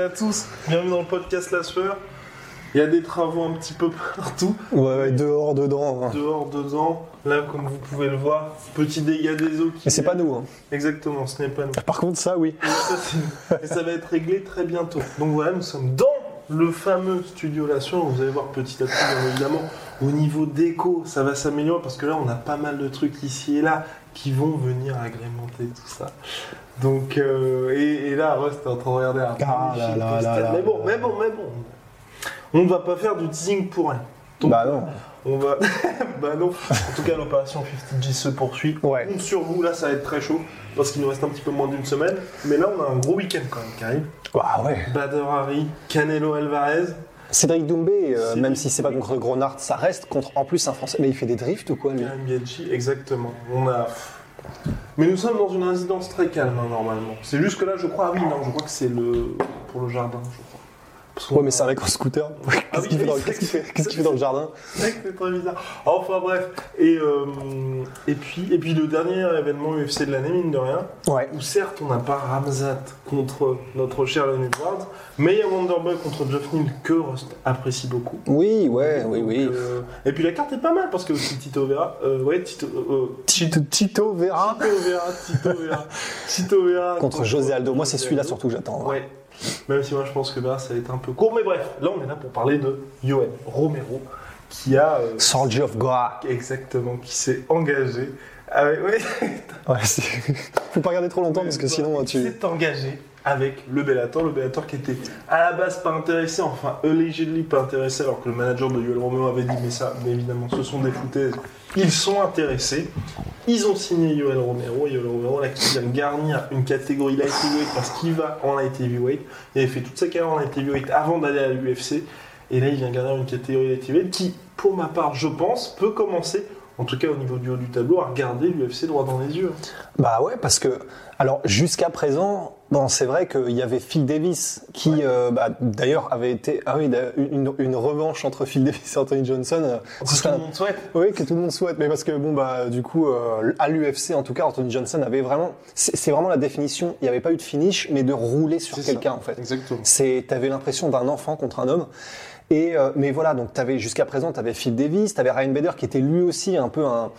Et à tous, bienvenue dans le podcast La Sueur. Il y a des travaux un petit peu partout, Ouais, ouais, dehors, dedans. hein. dehors, dedans. Là, comme vous pouvez le voir, petit dégât des eaux qui. Mais c'est pas nous. hein. Exactement, ce n'est pas nous. Par contre, ça, oui. Et ça, et ça va être réglé très bientôt. Donc voilà, nous sommes dans le fameux studio La Sueur. Vous allez voir petit à petit, bien évidemment, au niveau déco, ça va s'améliorer parce que là, on a pas mal de trucs ici et là qui vont venir agrémenter tout ça. Donc, euh, et, et là, Rust est en train de regarder un Ah là Mais bon, mais bon, mais bon. On ne va pas faire du teasing pour rien. Donc, Bah non. On va. bah non. En tout cas, l'opération 50G se poursuit. Ouais. On compte sur vous, là, ça va être très chaud parce qu'il nous reste un petit peu moins d'une semaine. Mais là, on a un gros week-end quand même qui arrive. Ah ouais. Bader Hari, Canelo Alvarez. Cédric Doumbé, euh, même si c'est pas contre Gronard, ça reste contre en plus un Français. Mais il fait des drifts ou quoi lui Biaggi, exactement. On a. Mais nous sommes dans une résidence très calme hein, normalement. C'est juste que là, je crois, ah oui, non, je crois que c'est le pour le jardin, je crois. Ouais, mais c'est un mec en scooter. Qu'est-ce oui, qu'il fait, dans- fait, dans le jardin C'est très bizarre. Enfin bref. Et, euh, et, puis, et puis le dernier événement UFC de l'année, mine de rien, Ouais. où certes on n'a pas Ramzat contre notre cher Leon Edwards, mais il y a Wonderboy contre Jeff Neal que Rust apprécie beaucoup. Oui, ouais, oui, Donc, oui. euh, et puis la carte est pas mal parce que aussi Tito Vera, euh, ouais, Tito, Tito, Tito Vera Tito Vera, Tito Vera, Tito Vera contre José Aldo. Moi, c'est celui-là surtout que j'attends. Ouais. Même si moi je pense que ça va être un peu court, mais bref, là on est là pour parler de Yoel Romero qui a euh, Soldier of God. exactement qui s'est engagé. avec- ouais, Ouais, faut pas regarder trop longtemps parce que sinon qui tu. s'est engagé avec le Bellator, le Bellator qui était à la base pas intéressé, enfin allegedly pas intéressé, alors que le manager de Yoel Romero avait dit mais ça, mais évidemment ce sont des foutaises. Ils sont intéressés. Ils ont signé Yoel Romero. Yoel Romero là qui vient garnir une catégorie light heavyweight parce qu'il va en light heavyweight. Il avait fait toute sa carrière en light heavyweight avant d'aller à l'UFC. Et là il vient garnir une catégorie light heavyweight qui, pour ma part, je pense, peut commencer. En tout cas, au niveau du haut du tableau, à regarder l'UFC droit dans les yeux. Bah ouais, parce que, alors jusqu'à présent, bon, c'est vrai qu'il y avait Phil Davis qui, euh, bah, d'ailleurs, avait été, ah oui, une, une revanche entre Phil Davis et Anthony Johnson. euh, ce Tout le monde souhaite. Oui, que tout le monde souhaite, mais parce que bon bah du coup euh, à l'UFC en tout cas Anthony Johnson avait vraiment, c'est vraiment la définition. Il n'y avait pas eu de finish, mais de rouler sur quelqu'un en fait. Exactement. T'avais l'impression d'un enfant contre un homme. Et euh, mais voilà, donc t'avais jusqu'à présent, t'avais Phil Davis, t'avais Ryan Bader qui était lui aussi un peu un,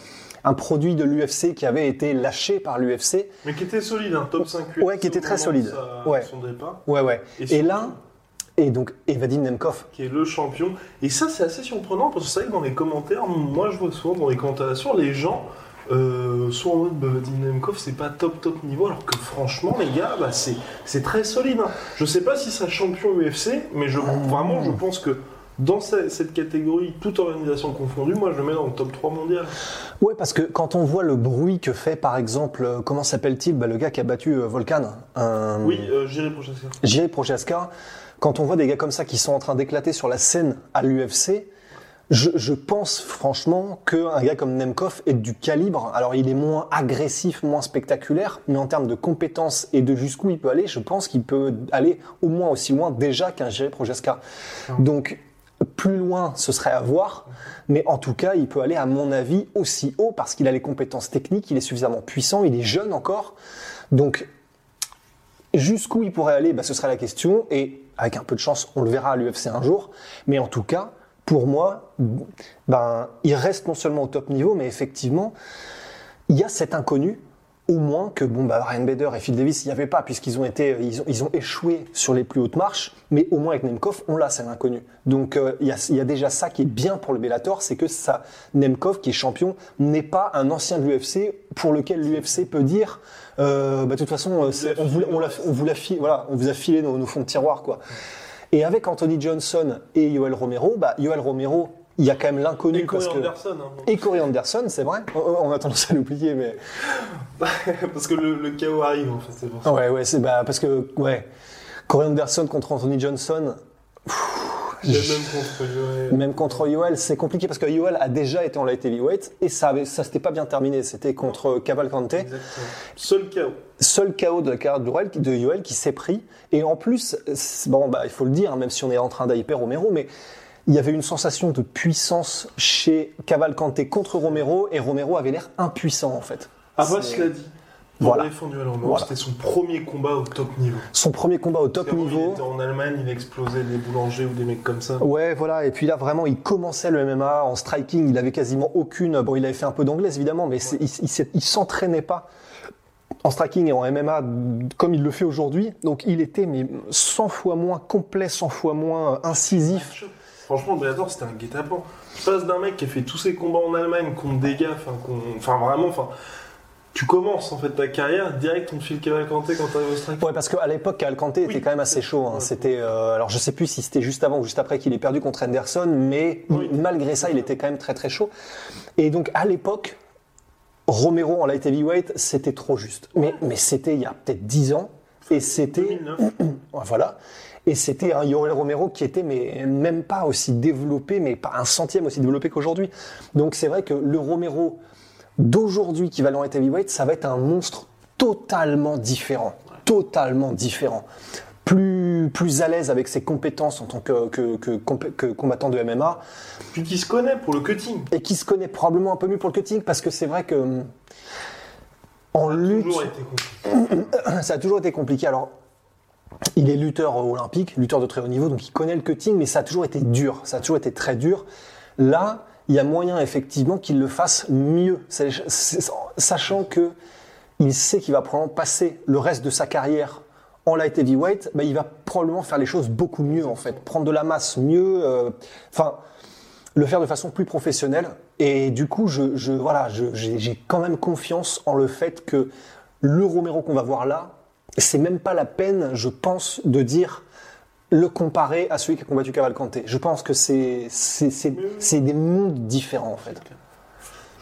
un produit de l'UFC qui avait été lâché par l'UFC. Mais qui était solide, un top 5 Ouais, qui était très solide. de sa- Ouais. Son départ, Ouais ouais. Et là, et donc et Vadim Nemkov. qui est le champion. Et ça, c'est assez surprenant parce que c'est vrai que dans les commentaires, moi je vois souvent dans les commentaires sur les gens euh, sont en mode Nemkov, c'est pas top top niveau, alors que franchement, les gars, bah, c'est c'est très solide. hein. Je sais pas si c'est champion UFC, mais je, vraiment, je pense que dans ce- cette catégorie, toute organisation confondue, moi je le mets dans le top 3 mondial. Ouais, parce que quand on voit le bruit que fait par exemple, euh, comment s'appelle-t-il, bah, le gars qui a battu euh, Volkan. un- Oui, euh, ça. Jiri Prochaska, quand on voit des gars comme ça qui sont en train d'éclater sur la scène à l'UFC, je, je pense franchement qu'un gars comme Nemkov est du calibre. Alors il est moins agressif, moins spectaculaire, mais en termes de compétences et de jusqu'où il peut aller, je pense qu'il peut aller au moins aussi loin déjà qu'un Jiri Prochaska. Donc plus loin, ce serait à voir, mais en tout cas, il peut aller, à mon avis, aussi haut parce qu'il a les compétences techniques, il est suffisamment puissant, il est jeune encore. Donc, jusqu'où il pourrait aller, bah, ce serait la question, et avec un peu de chance, on le verra à l'UFC un jour. Mais en tout cas, pour moi, ben, il reste non seulement au top niveau, mais effectivement, il y a cet inconnu au moins que bon bah Ryan Bader et Phil Davis il n'y avait pas puisqu'ils ont ils ont, ils ont échoué sur les plus hautes marches mais au moins avec Nemkov on l'a c'est l'inconnu. Donc euh, il y, a, y a déjà ça qui est bien pour le Bellator c'est que ça Nemkov qui est champion n'est pas un ancien de l'UFC pour lequel l'UFC peut dire euh, bah de toute façon euh, on vous, on vous a filé nos, nos fonds de tiroir quoi et avec Anthony Johnson et Yoel Romero, bah, Yoel Romero, il y a quand même l'inconnu Et Corey parce que Anderson, hein. et Corey Anderson, c'est vrai. On- On a tendance à l'oublier, mais parce que le, le chaos arrive en fait, c'est pour ça. ouais, ouais, c'est bah parce que ouais, Corey Anderson contre Anthony Johnson. Même contre Yoel, c'est compliqué parce que Yoel a déjà été en light heavyweight et ça, avait, ça s'était pas bien terminé. C'était contre Cavalcante. Exactement. Seul chaos. Seul chaos de la carrière de Yoel, qui s'est pris. Et en plus, bon, bah, il faut le dire, même si on est en train d'hyper Romero, mais il y avait une sensation de puissance chez Cavalcante contre Romero et Romero avait l'air impuissant en fait. C'est- cela dit, Voilà. voilà. c'était son premier combat au top niveau. Son premier combat au top Avant, Il niveau. était en Allemagne, il explosait des boulangers ou des mecs comme ça. Ouais, voilà. Et puis là, vraiment, il commençait le MMA en striking. Il avait quasiment aucune. Bon, il avait fait un peu d'anglaise, évidemment, mais il, il s'entraînait pas en striking et en MMA comme il le fait aujourd'hui. Donc, il était mais 100 fois moins complet, 100 fois moins incisif. Franchement, Bellator, c'était un guet-apens. Tu passes d'un mec qui a fait tous ses combats en Allemagne contre des gars, enfin vraiment, enfin, tu commences en fait ta carrière, direct on te file Cavalcante quand t'arrives au strike. Ouais, parce qu'à l'époque, Calcante était quand même assez chaud. hein. Ouais. C'était, euh, alors je sais plus si c'était juste avant ou juste après qu'il ait perdu contre Anderson, mais Oui. malgré ça, il était quand même très très chaud. Et donc à l'époque, Romero en light heavyweight, c'était trop juste. Mais, mais c'était il y a peut-être 10 ans, et c'était 2009. Ouais, Voilà. Et c'était un Yoel Romero qui était mais même pas aussi développé, mais pas un centième aussi développé qu'aujourd'hui. Donc c'est vrai que le Romero d'aujourd'hui qui va en heavyweight, ça va être un monstre totalement différent. Totalement différent. Plus, plus à l'aise avec ses compétences en tant que, que, que, compé- que combattant de MMA Puis qui se connaît pour le cutting. et qui se connaît probablement un peu mieux pour le cutting parce que c'est vrai que hum, en Ça a lutte, été ça a toujours été compliqué. Alors, il est lutteur olympique, lutteur de très haut niveau, donc il connaît le cutting, mais ça a toujours été dur. Ça a toujours été très dur. Là, il y a moyen effectivement qu'il le fasse mieux, sachant que il sait qu'il va probablement passer le reste de sa carrière en light heavyweight, bah, il va probablement faire les choses beaucoup mieux en fait, prendre de la masse mieux, euh, enfin le faire de façon plus professionnelle. Et du coup, je, voilà, j'ai quand même confiance en le fait que le Romero qu'on va voir là, c'est même pas la peine, je pense, de dire le comparer à celui qui a combattu Cavalcante. Je pense que c'est des mondes différents en fait.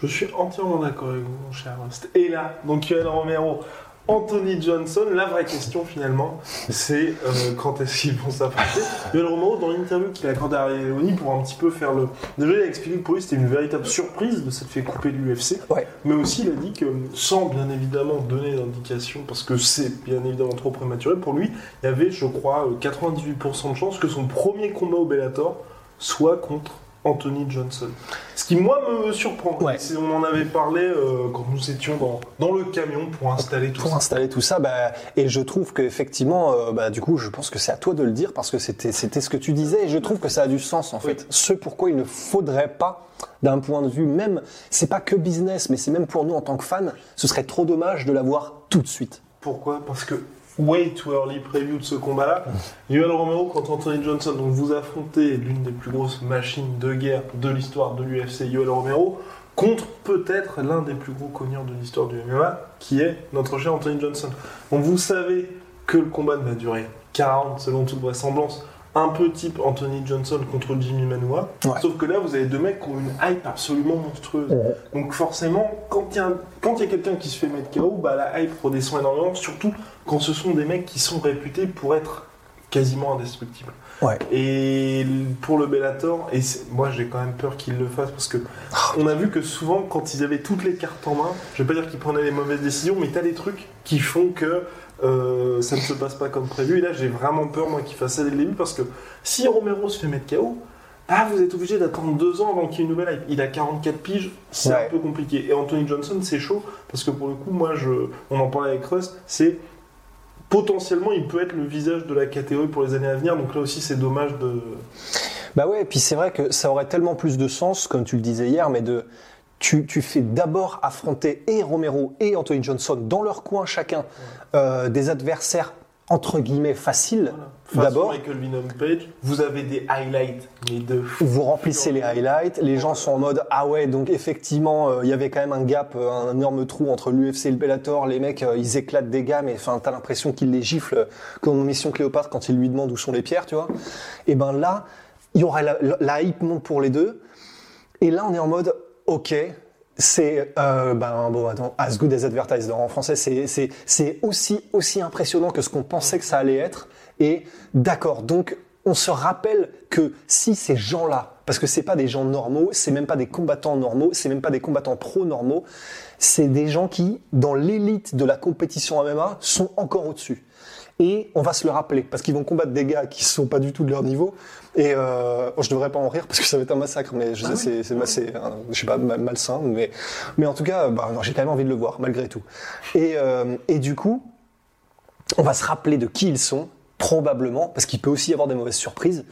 Je suis entièrement d'accord avec vous, mon cher. Et là, donc Yoel Romero, Anthony Johnson, la vraie question finalement, c'est euh, quand est-ce qu'ils vont s'affronter Yoel Romero, dans l'interview qu'il a accordée à Ariel Leoni pour un petit peu faire le. Déjà, il a expliqué que pour lui, c'était une véritable surprise de s'être fait couper de l'UFC. Ouais. Mais aussi, il a dit que, sans bien évidemment donner d'indication, parce que c'est bien évidemment trop prématuré, pour lui, il y avait, je crois, euh, 98% de chances que son premier combat au Bellator soit contre Anthony Johnson. Ce qui, moi, me surprend. Ouais. On en avait parlé euh, quand nous étions dans, dans le camion pour installer tout Pour ça. installer tout ça, bah, et je trouve qu'effectivement, euh, bah, du coup, je pense que c'est à toi de le dire parce que c'était c'était ce que tu disais et je trouve que ça a du sens en fait. Ce pourquoi il ne faudrait pas, d'un point de vue même, c'est pas que business, mais c'est même pour nous en tant que fans, ce serait trop dommage de l'avoir tout de suite. Pourquoi? Parce que way too early preview de ce combat-là. Yoel Romero contre Anthony Johnson, donc vous affrontez l'une des plus grosses machines de guerre de l'histoire de l'UFC, Yoel Romero, contre peut-être l'un des plus gros cogneurs de l'histoire du MMA, qui est notre cher Anthony Johnson. Donc vous savez que le combat ne va durer 40 selon toute vraisemblance. Un peu type Anthony Johnson contre Jimmy Manua. Ouais. Sauf que là, vous avez deux mecs qui ont une hype absolument monstrueuse. Donc forcément, quand il y a, a quelqu'un qui se fait mettre KO, bah, la hype redescend énormément, surtout quand ce sont des mecs qui sont réputés pour être quasiment indestructibles. Ouais. Et pour le Bellator, et moi j'ai quand même peur qu'ils le fassent parce que on a vu que souvent quand ils avaient toutes les cartes en main, je vais pas dire qu'ils prenaient les mauvaises décisions, mais t'as des trucs qui font que euh, ça ne se passe pas comme prévu. Et là j'ai vraiment peur moi qu'ils fassent ça dès le début parce que si Romero se fait mettre KO, ah, vous êtes obligé d'attendre deux ans avant qu'il y ait une nouvelle hype. Il a 44 piges, c'est Ouais. un peu compliqué. Et Anthony Johnson, c'est chaud, parce que pour le coup, moi, je, on en parlait avec Rust, c'est potentiellement, il peut être le visage de la catégorie pour les années à venir. Donc là aussi, c'est dommage de. Bah ouais, et puis c'est vrai que ça aurait tellement plus de sens, comme tu le disais hier, mais de tu, tu fais d'abord affronter et Romero et Anthony Johnson dans leur coin chacun euh, des adversaires entre guillemets faciles. D'abord, vous avez des highlights, mais de vous remplissez les highlights, les gens sont en mode ah ouais donc effectivement euh, il y avait quand même un gap, euh, un énorme trou entre l'UFC et le Bellator, les mecs euh, ils éclatent des gars mais enfin t'as l'impression qu'ils les giflent comme en Mission Cléopâtre quand ils lui demandent où sont les pierres tu vois. Et ben là il y aura la, la hype monte pour les deux. Et là, on est en mode, ok, c'est ben bon as good as advertised en français, c'est aussi aussi impressionnant que ce qu'on pensait que ça allait être. Et d'accord, donc on se rappelle que si ces gens-là, parce que c'est pas des gens normaux, c'est même pas des combattants normaux, c'est même pas des combattants pro normaux, c'est des gens qui, dans l'élite de la compétition MMA, sont encore au-dessus. Et on va se le rappeler, parce qu'ils vont combattre des gars qui sont pas du tout de leur niveau. Et euh, je devrais pas en rire parce que ça va être un massacre, mais je sais, c'est, c'est, c'est, je sais pas, mal- malsain, mais, mais en tout cas, bah, j'ai quand même envie de le voir, malgré tout. Et, euh, et du coup, on va se rappeler de qui ils sont, probablement, parce qu'il peut aussi y avoir des mauvaises surprises,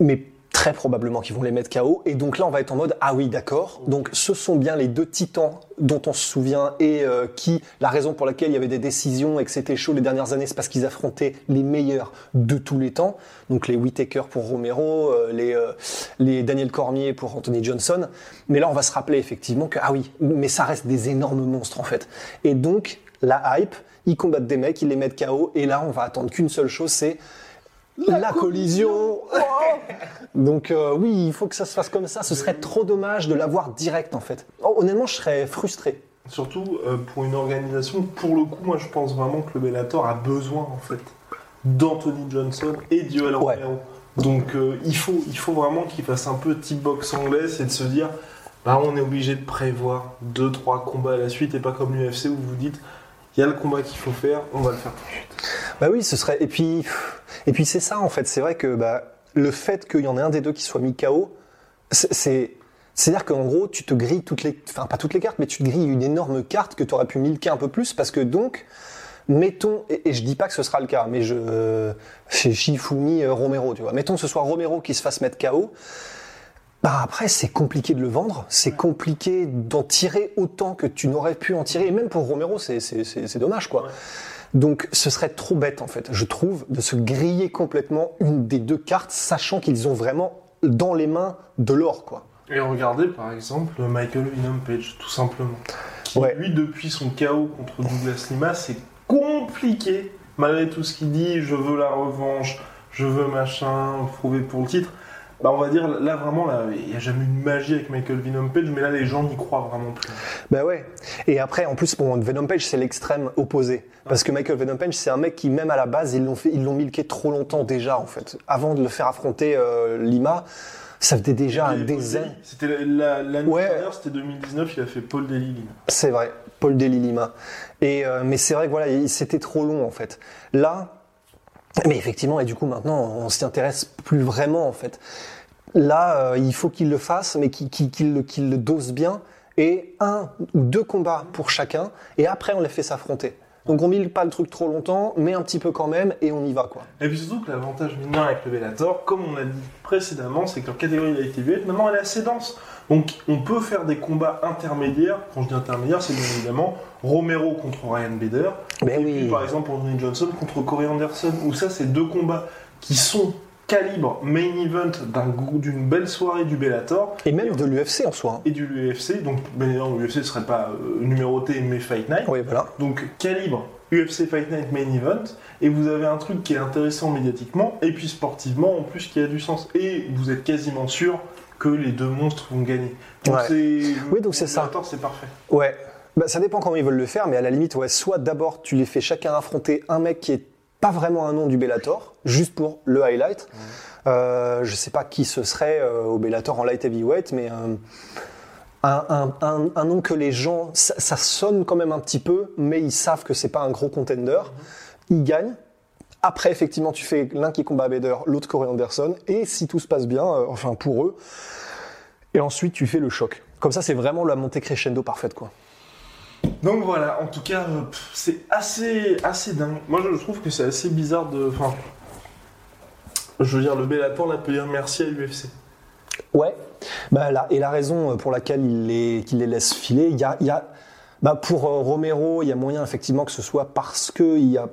mais très probablement qu'ils vont les mettre KO. Et donc là, on va être en mode ah oui, d'accord. Donc ce sont bien les deux titans dont on se souvient et euh, qui, la raison pour laquelle il y avait des décisions et que c'était chaud les dernières années, c'est parce qu'ils affrontaient les meilleurs de tous les temps. Donc les Whitaker pour Romero, euh, les, euh, les Daniel Cormier pour Anthony Johnson. Mais là, on va se rappeler effectivement que ah oui, mais ça reste des énormes monstres en fait. Et donc la hype, ils combattent des mecs, ils les mettent KO. Et là, on va attendre qu'une seule chose, c'est la, collision. Oh Donc euh, oui, il faut que ça se fasse comme ça. Ce serait trop dommage de l'avoir direct en fait. Oh, honnêtement, je serais frustré. Surtout euh, pour une organisation, pour le coup, moi je pense vraiment que le Bellator a besoin en fait d'Anthony Johnson et d'Yoel Ouais. Donc euh, il, faut, il faut vraiment qu'il fasse un peu type box anglaise et de se dire bah, on est obligé de prévoir 2-3 combats à la suite et pas comme l'UFC où vous dites il y a le combat qu'il faut faire, on va le faire tout de suite. Bah oui, ce serait. Et puis, et puis c'est ça en fait. C'est vrai que bah, le fait qu'il y en ait un des deux qui soit mis KO, c'est- c'est. C'est-à-dire qu'en gros, tu te grilles toutes les, enfin pas toutes les cartes, mais tu te grilles une énorme carte que tu aurais pu milquer un peu plus, parce que donc, mettons, et, je dis pas que ce sera le cas, mais je, chez Shifumi euh, Romero, tu vois, mettons que ce soit Romero qui se fasse mettre KO, bah après c'est compliqué de le vendre, c'est compliqué d'en tirer autant que tu n'aurais pu en tirer, et même pour Romero c'est dommage quoi. Donc ce serait trop bête en fait, je trouve, de se griller complètement une des deux cartes, sachant qu'ils ont vraiment dans les mains de l'or quoi. Et regardez par exemple Michael Venom Page, tout simplement. Qui, Ouais. lui, depuis son KO contre Douglas Lima, c'est compliqué, malgré tout ce qu'il dit, je veux la revanche, je veux machin, prouver pour le titre. Bah on va dire, là vraiment, là, il n'y a jamais eu de magie avec Michael Venom Page, mais là les gens n'y croient vraiment plus. Bah ouais. Et après, en plus, bon, Venom Page, c'est l'extrême opposé. Parce que Michael Venom Page, c'est un mec qui, même à la base, ils l'ont fait, ils l'ont milqué trop longtemps déjà, en fait. Avant de le faire affronter euh, Lima, ça faisait déjà des années. C'était la- l'année Ouais. dernière, c'était 2019, il a fait Paul Daly. Lima. C'est vrai, Paul Deli Lima. Et euh, mais c'est vrai que voilà, il- c'était trop long en fait. Là, mais effectivement, et du coup maintenant, on s'y intéresse plus vraiment en fait. Là, euh, il faut qu'il le fasse, mais qu'il le dose bien. Et un ou deux combats pour chacun, et après on les fait s'affronter. Donc on mille pas le truc trop longtemps, mais un petit peu quand même, et on y va quoi. Et puis surtout que l'avantage mine de rien avec le Bellator, comme on l'a dit précédemment, c'est que leur catégorie light heavyweight, maintenant elle est assez dense. Donc on peut faire des combats intermédiaires. Quand je dis intermédiaire, c'est bien évidemment Romero contre Ryan Bader. Mais et puis par exemple Anthony Johnson contre Corey Anderson, où ça c'est deux combats qui sont calibre main event d'une belle soirée du Bellator Et même de l'UFC en soi. hein. et du UFC. Donc bien évidemment l'UFC ne serait pas euh, numéroté mais Fight Night. Oui, voilà. Donc calibre UFC Fight Night Main Event, et vous avez un truc qui est intéressant médiatiquement, et puis sportivement en plus qui a du sens. Et vous êtes quasiment sûr que les deux monstres vont gagner. Donc Ouais. c'est Oui, donc c'est ça. Bellator, c'est parfait. Ouais. Bah, ça dépend comment ils veulent le faire, mais à la limite, ouais, soit d'abord tu les fais chacun affronter un mec qui est pas vraiment un nom du Bellator, juste pour le highlight. Euh, je sais pas qui ce serait euh, au Bellator en light heavyweight, mais euh, un, un, un, un nom que les gens, ça, ça sonne quand même un petit peu, mais ils savent que c'est pas un gros contender. Ils gagnent. Après, effectivement, tu fais l'un qui combat Bader, l'autre Corey Anderson, et si tout se passe bien, euh, enfin pour eux, et ensuite tu fais le choc. Comme ça, c'est vraiment la montée crescendo parfaite, quoi. Donc voilà, en tout cas, euh, c'est assez, assez dingue. Moi je trouve que c'est assez bizarre de. Enfin. Je veux dire, le Bellator là peut dire merci à l'UFC. Ouais. Bah, et la raison pour laquelle il les, laisse filer, il y a, il y a bah, pour euh, Romero, il y a moyen effectivement que ce soit parce qu'il y a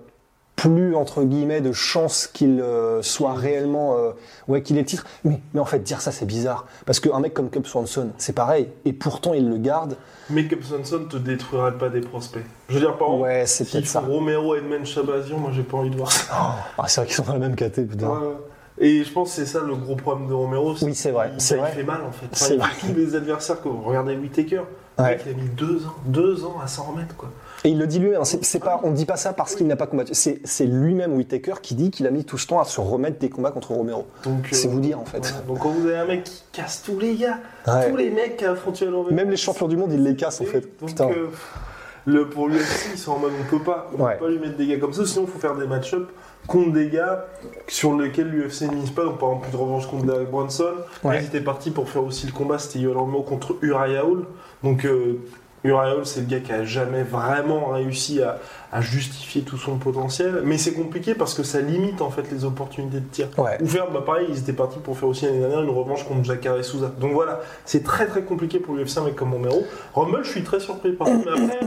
plus entre guillemets de chances qu'il euh, soit réellement euh, ouais qu'il ait le titre mais mais en fait dire ça c'est bizarre parce qu'un mec comme Cub Swanson c'est pareil et pourtant il le garde Mais Cub Swanson te détruirait pas des prospects. Je veux dire, par exemple, ouais c'est si peut-être ça Romero, Edmond Chabazian, moi j'ai pas envie de voir ça. ah, c'est vrai qu'ils sont dans la même caté putain Ouais. Et je pense que c'est ça le gros problème de Romero. Oui, c'est vrai, Il, c'est il vrai. fait mal en fait. Enfin, C'est il- vrai. Tous les adversaires que regardez Whitaker, Ouais. il a mis deux ans, deux ans à s'en remettre quoi. Et il le dit lui-même, hein, c'est, pas, on ne dit pas ça parce qu'il n'a pas combattu. C'est, lui-même, Whitaker, qui dit qu'il a mis tout ce temps à se remettre des combats contre Romero. Donc, C'est euh, vous dire en fait. Donc quand vous avez un mec qui casse tous les gars, Ouais. tous les mecs qui affrontent Romero, Même les champions du monde, ils les cassent en fait. Donc, Putain. euh, le, pour l'UFC, ils sont en mode on peut pas, on Ouais. peut pas lui mettre des gars comme ça, sinon il faut faire des match-up contre des gars sur lesquels l'UFC ne mise pas. Donc par exemple, une revanche contre Derek Bronson. Ils étaient partis pour faire aussi le combat, c'était Romero contre Uriah Hall. Donc euh, Hall, c'est le gars qui a jamais vraiment réussi à, à justifier tout son potentiel. Mais c'est compliqué parce que ça limite en fait les opportunités de tir. Ouais. Ou faire, bah pareil, ils étaient partis pour faire aussi l'année dernière une revanche contre Jacare Souza. Donc voilà, c'est très très compliqué pour l'UFC mec comme Romero. Rumble, je suis très surpris par contre. Mais après,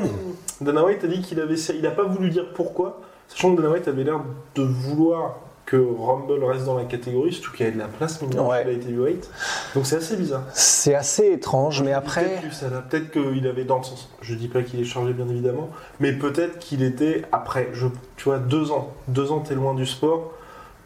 Dana White a dit qu'il avait, il a pas voulu dire pourquoi, sachant que Dana White avait l'air de vouloir que Rumble reste dans la catégorie, surtout qu'il y avait de la place, mais Ouais. a été heavyweight. Donc c'est assez bizarre. C'est assez étrange, mais après. Peut-être l'a- qu'il avait dans le sens. Je dis pas qu'il est chargé, bien évidemment, mais peut-être qu'il était après. Je, tu vois, deux ans. Deux ans, t'es loin du sport.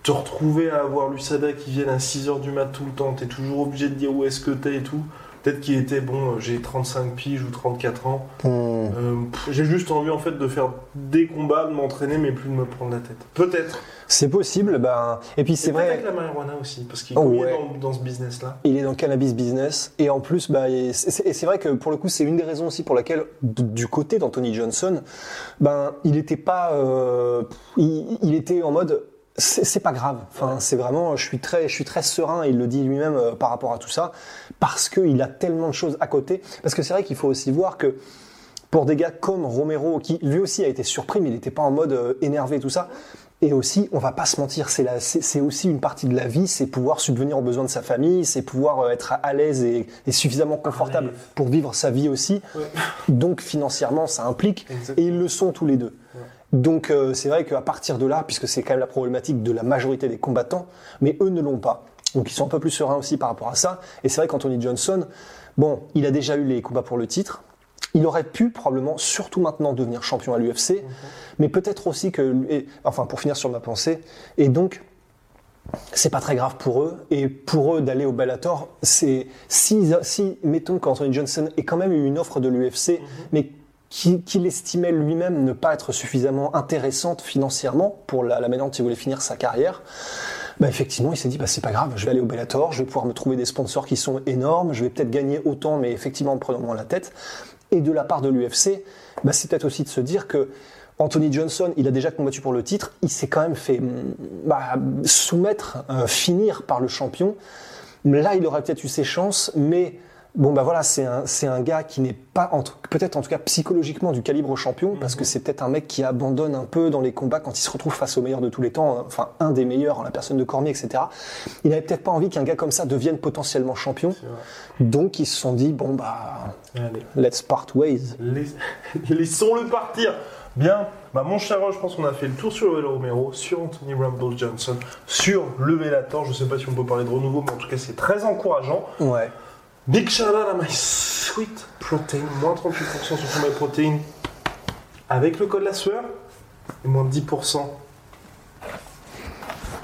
Te retrouver à avoir l'USADA qui vienne à 6h du mat tout le temps, t'es toujours obligé de dire où est-ce que t'es et tout. Peut-être qu'il était bon, euh, j'ai 35 piges ou 34 ans. Euh, j'ai juste envie en fait de faire des combats, de m'entraîner, mais plus de me prendre la tête. Peut-être. c'est possible, ben. Et puis c'est vrai. avec la marijuana aussi, parce qu'il Oh, est ouais. dans, dans ce business-là. Il est dans le cannabis business et en plus, bah, et c'est vrai que pour le coup, c'est une des raisons aussi pour laquelle, du côté d'Anthony Johnson, ben, il n'était pas, euh, il, il était en mode, c'est pas grave. Enfin, c'est vraiment, je suis très, je suis très serein. Il le dit lui-même euh, par rapport à tout ça, parce qu'il a tellement de choses à côté. Parce que c'est vrai qu'il faut aussi voir que pour des gars comme Romero, qui lui aussi a été surpris, mais il n'était pas en mode euh, énervé, tout ça. Et aussi, on va pas se mentir, c'est aussi une partie de la vie, c'est pouvoir subvenir aux besoins de sa famille, c'est pouvoir euh, être à l'aise et, et suffisamment confortable pour vivre sa vie aussi. Ouais. Donc financièrement, ça implique, Exactement. et ils le sont tous les deux. Donc euh, c'est vrai qu'à partir de là, puisque c'est quand même la problématique de la majorité des combattants, mais eux ne l'ont pas. Donc ils sont un peu plus sereins aussi par rapport à ça. Et c'est vrai qu'Anthony Johnson, bon, il a déjà eu les combats pour le titre. Il aurait pu probablement, surtout maintenant, devenir champion à l'UFC, mais peut-être aussi que, et- enfin pour finir sur ma pensée, et donc c'est pas très grave pour eux. Et pour eux d'aller au Bellator, c'est si, si mettons qu'Anthony Johnson ait quand même eu une offre de l'UFC, mais qui- qu'il estimait lui-même ne pas être suffisamment intéressante financièrement pour la, la manière dont il voulait finir sa carrière. Bah effectivement, il s'est dit bah c'est pas grave, je vais aller au Bellator, je vais pouvoir me trouver des sponsors qui sont énormes, je vais peut-être gagner autant, mais effectivement en me prenant moins la tête. Et de la part de l'UFC, bah c'est peut-être aussi de se dire que Anthony Johnson, il a déjà combattu pour le titre, il s'est quand même fait bah, soumettre, euh, finir par le champion. Là, il aurait peut-être eu ses chances, mais bon, bah voilà, c'est un, c'est un gars qui n'est pas, entre- peut-être en tout cas psychologiquement, du calibre champion, parce que c'est peut-être un mec qui abandonne un peu dans les combats quand il se retrouve face au meilleur de tous les temps, hein, enfin un des meilleurs, hein, la personne de Cormier, etc. Il n'avait peut-être pas envie qu'un gars comme ça devienne potentiellement champion, donc ils se sont dit, bon bah, Allez. let's part ways. Lais- Laissons-le partir. Bien. Bah, mon cher je pense qu'on a fait le tour sur Joel Romero, sur Anthony Rumble Johnson, sur le Bellator. Je sais pas si on peut parler de renouveau, mais en tout cas, c'est très encourageant. Ouais. Big shout out à My Sweet Protein, moins 38% sur My Protein avec le code la sueur et moins 10%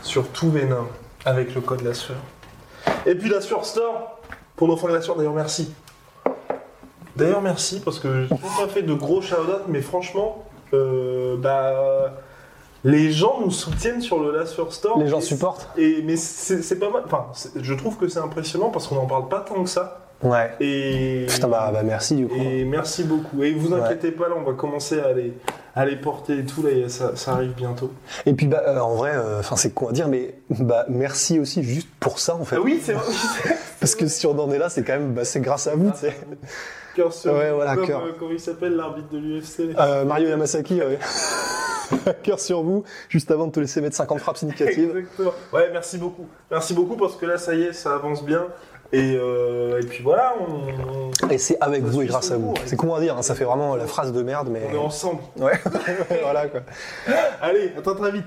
sur tout Venom avec le code la sueur. Et puis la sueur store pour nos frères la sueur, d'ailleurs merci. D'ailleurs merci parce que je n'ai pas fait de gros shout out mais franchement, euh, bah, les gens nous soutiennent sur le La Sueur Store. Les gens Et- supportent Et, mais c'est pas mal. Enfin, je trouve que c'est impressionnant parce qu'on n'en parle pas tant que ça. Ouais. Et, Putain, bah, bah merci du coup. et merci beaucoup. Et vous Ouais. inquiétez pas, là, on va commencer à les, à les porter et tout. Là, ça, ça arrive bientôt. Et puis bah, euh, en vrai, enfin c'est à dire, mais bah merci aussi juste pour ça en fait. Ah oui, c'est vrai. Parce que si on en est là, c'est quand même, bah, c'est grâce à vous, sais. Cœur sur Ouais, voilà, comme, cœur. euh, comment il s'appelle, l'arbitre de l'UFC Euh, Mario Yamasaki, ouais. Cœur sur vous, juste avant de te laisser mettre 50 frappes significatives. Exactement. Ouais, merci beaucoup. Merci beaucoup parce que là, ça y est, ça avance bien. Et, euh, et puis voilà, on, Et c'est avec vous et grâce à vous. C'est à dire, hein, ça fait vraiment la phrase de merde, mais. on est ensemble. Ouais, voilà quoi. Allez, attends très vite.